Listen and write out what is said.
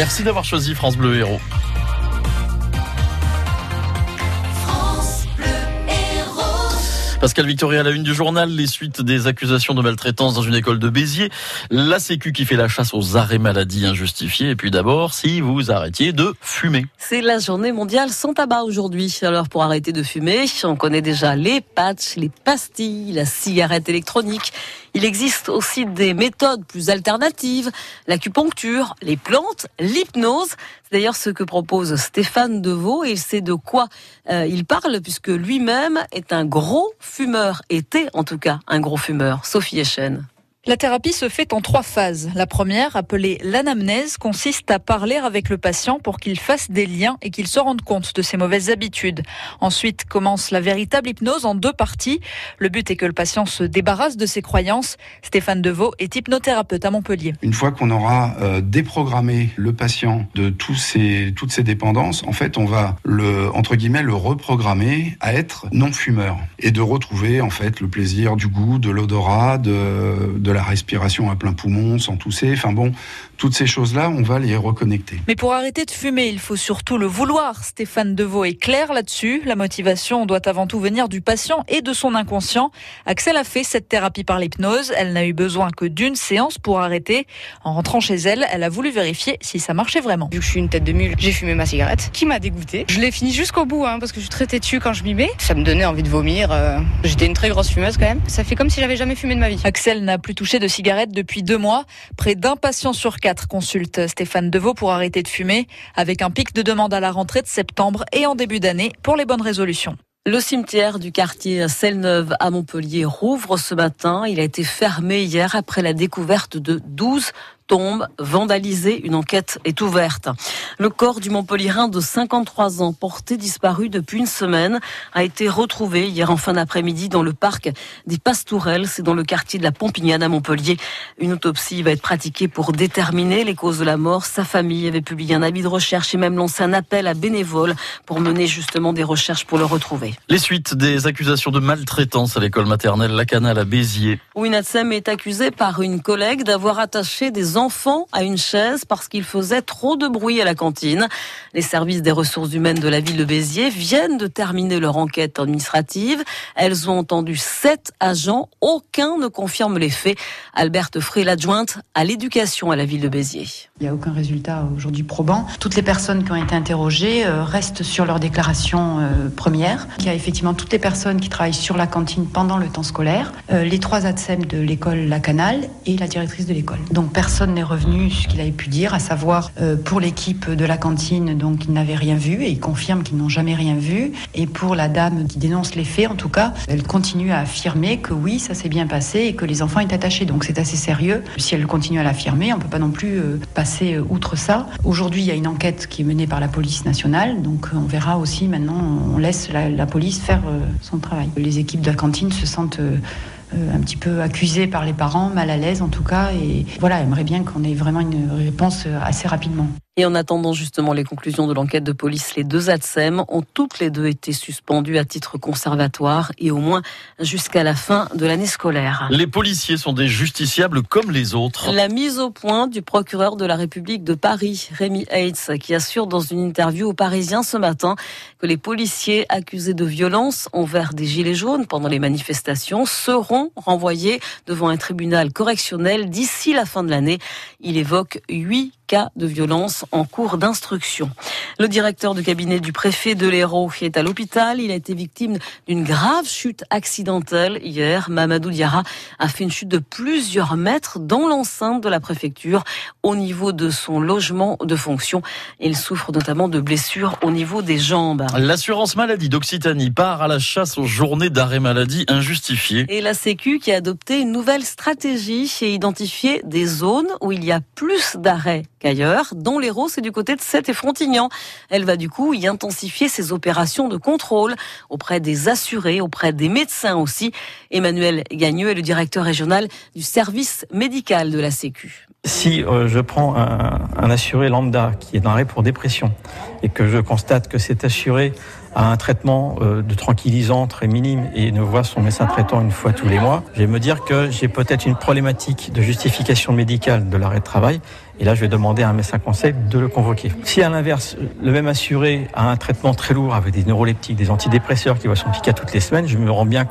Merci d'avoir choisi France Bleu Héros. Pascal Victoria à la une du journal, les suites des accusations de maltraitance dans une école de Béziers, la Sécu qui fait la chasse aux arrêts maladie injustifiés, et puis d'abord, si vous arrêtiez de fumer. C'est la journée mondiale sans tabac aujourd'hui. Alors pour arrêter de fumer, on connaît déjà les patchs, les pastilles, la cigarette électronique. Il existe aussi des méthodes plus alternatives, l'acupuncture, les plantes, l'hypnose. D'ailleurs ce que propose Stéphane Deveau et il sait de quoi euh, il parle puisque lui-même est un gros fumeur, était en tout cas un gros fumeur. Sophie Echen. La thérapie se fait en trois phases. La première, appelée l'anamnèse, consiste à parler avec le patient pour qu'il fasse des liens et qu'il se rende compte de ses mauvaises habitudes. Ensuite commence la véritable hypnose en deux parties. Le but est que le patient se débarrasse de ses croyances. Stéphane Deveau est hypnothérapeute à Montpellier. Une fois qu'on aura euh, déprogrammé le patient de toutes ses dépendances, en fait, on va le, entre guillemets, le reprogrammer à être non fumeur et de retrouver, en fait, le plaisir du goût, de l'odorat, de, de la respiration à plein poumon, sans tousser. Enfin bon, toutes ces choses-là, on va les reconnecter. Mais pour arrêter de fumer, il faut surtout le vouloir. Stéphane Deveau est clair là-dessus. La motivation doit avant tout venir du patient et de son inconscient. Axel a fait cette thérapie par l'hypnose. Elle n'a eu besoin que d'une séance pour arrêter. En rentrant chez elle, elle a voulu vérifier si ça marchait vraiment. Vu que je suis une tête de mule, j'ai fumé ma cigarette, qui m'a dégoûté. Je l'ai fini jusqu'au bout, hein, parce que je suis très têtue quand je m'y mets. Ça me donnait envie de vomir. Euh, j'étais une très grosse fumeuse quand même. Ça fait comme si j'avais jamais fumé de ma vie. Axel n'a plus touché de cigarette depuis deux mois. Près d'un patient sur quatre consulte Stéphane Deveau pour arrêter de fumer, avec un pic de demande à la rentrée de septembre et en début d'année pour les bonnes résolutions. Le cimetière du quartier Selle-Neuve à Montpellier rouvre ce matin. Il a été fermé hier après la découverte de 12 tombe vandalisée. Une enquête est ouverte. Le corps du Montpellierin de 53 ans, porté disparu depuis une semaine, a été retrouvé hier en fin d'après-midi dans le parc des Pastourelles. C'est dans le quartier de la Pompignane à Montpellier. Une autopsie va être pratiquée pour déterminer les causes de la mort. Sa famille avait publié un avis de recherche et même lancé un appel à bénévoles pour mener justement des recherches pour le retrouver. Les suites des accusations de maltraitance à l'école maternelle La Canale à Béziers. Est accusé par une collègue d'avoir attaché des enfant à une chaise parce qu'il faisait trop de bruit à la cantine. Les services des ressources humaines de la ville de Béziers viennent de terminer leur enquête administrative. Elles ont entendu sept agents. Aucun ne confirme les faits. Alberte Frey, l'adjointe à l'éducation à la ville de Béziers. Il n'y a aucun résultat aujourd'hui probant. Toutes les personnes qui ont été interrogées euh, restent sur leur déclaration euh, première. Il y a effectivement toutes les personnes qui travaillent sur la cantine pendant le temps scolaire, euh, les trois ATSEM de l'école La Canale et la directrice de l'école. Donc personne n'est revenu ce qu'il avait pu dire, à savoir euh, pour l'équipe de la cantine, donc ils n'avaient rien vu et ils confirment qu'ils n'ont jamais rien vu. Et pour la dame qui dénonce les faits, en tout cas, elle continue à affirmer que oui, ça s'est bien passé et que les enfants étaient attachés. Donc c'est assez sérieux. Si elle continue à l'affirmer, on peut pas non plus euh, passer euh, outre ça. Aujourd'hui, il y a une enquête qui est menée par la police nationale, donc on verra aussi maintenant, on laisse la, police faire son travail. Les équipes de la cantine se sentent un petit peu accusé par les parents, mal à l'aise en tout cas, et voilà, aimerait bien qu'on ait vraiment une réponse assez rapidement. Et en attendant justement les conclusions de l'enquête de police, les deux ATSEM ont toutes les deux été suspendues à titre conservatoire et au moins jusqu'à la fin de l'année scolaire. Les policiers sont des justiciables comme les autres. La mise au point du procureur de la République de Paris, Rémi Heitz, qui assure dans une interview aux Parisiens ce matin que les policiers accusés de violence envers des gilets jaunes pendant les manifestations seront renvoyés devant un tribunal correctionnel d'ici la fin de l'année. Il évoque huit cas de violence en cours d'instruction. Le directeur du cabinet du préfet de l'Hérault est à l'hôpital. Il a été victime d'une grave chute accidentelle hier. Mamadou Diarra a fait une chute de plusieurs mètres dans l'enceinte de la préfecture au niveau de son logement de fonction. Il souffre notamment de blessures au niveau des jambes. L'assurance maladie d'Occitanie part à la chasse aux journées d'arrêt maladie injustifiées. Et la Sécu qui a adopté une nouvelle stratégie et identifié des zones où il y a plus d'arrêts qu'ailleurs, dont l'Hérault, c'est du côté de Sète et Frontignan. Elle va du coup y intensifier ses opérations de contrôle auprès des assurés, auprès des médecins aussi. Emmanuel Gagneux est le directeur régional du service médical de la Sécu. Si euh, je prends un, assuré lambda qui est dans l'arrêt pour dépression et que je constate que cet assuré a un traitement euh, de tranquillisant très minime et ne voit son médecin traitant une fois tous les mois, je vais me dire que j'ai peut-être une problématique de justification médicale de l'arrêt de travail et là, je vais demander à un médecin conseil de le convoquer. Si à l'inverse, le même assuré a un traitement très lourd avec des neuroleptiques, des antidépresseurs qui va son piquer toutes les semaines, je me rends bien compte